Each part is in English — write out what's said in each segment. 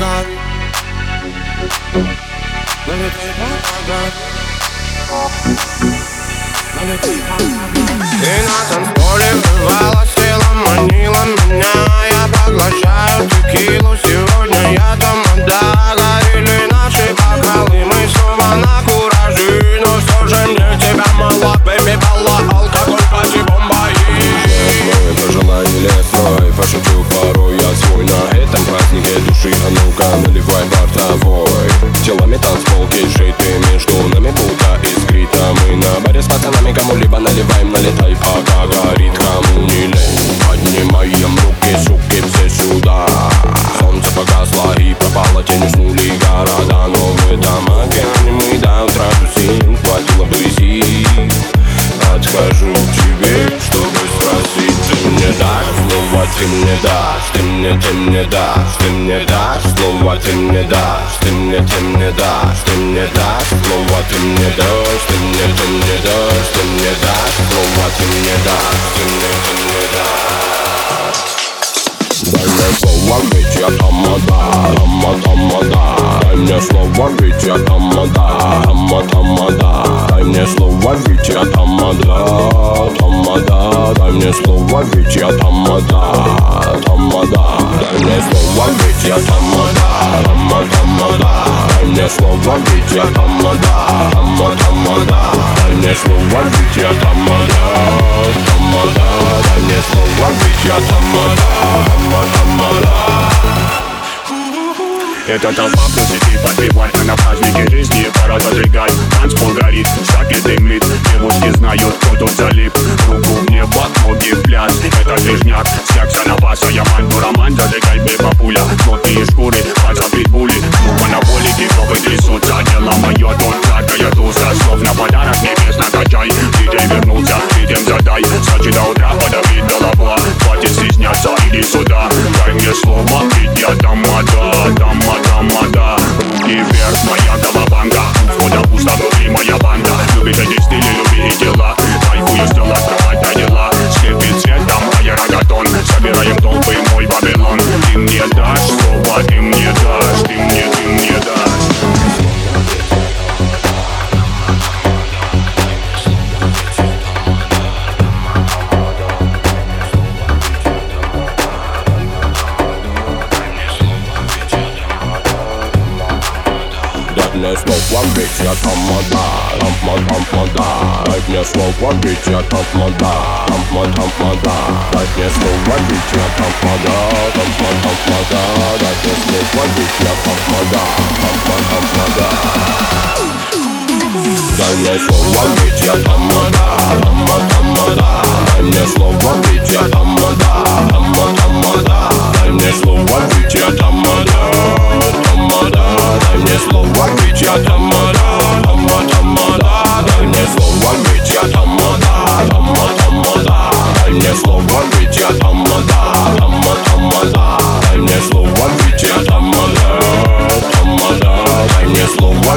God. Ты на танцполе врывалась, тело манила меня Я поглощаю текилу Слова ты мне дашь, ты мне, ты мне дашь, ты мне дашь Слова ты мне дашь, ты мне, ты мне дашь, ты мне дашь Слова ты мне дашь, ты мне, ты мне дашь, ты мне дашь Слова ты мне дашь, ты мне tamada, tamada Daj mnie słowa bycia tamada, tama, tamada Daj mnie słowa bycia tamada, tama, tamada Daj mnie słowa bycia tamada, tamada Daj mnie słowa bycia tamada празднике жизни пора зажигать. Танцпол горит, шаги дымит Девушки знают, кто тут залип. Руку в небо, ноги в пляс. Это движняк, секса на баса мне слово, ведь я тамада Тамада, тамада Дай мне слово, ведь я тамада Тамада, тамада Дай мне слово, ведь я тамада Тамада, тамада Дай мне слово, ведь я тамада Тамада, тамада Дай мне слово, ведь я тамада Тамада, тамада Дай мне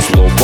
злоб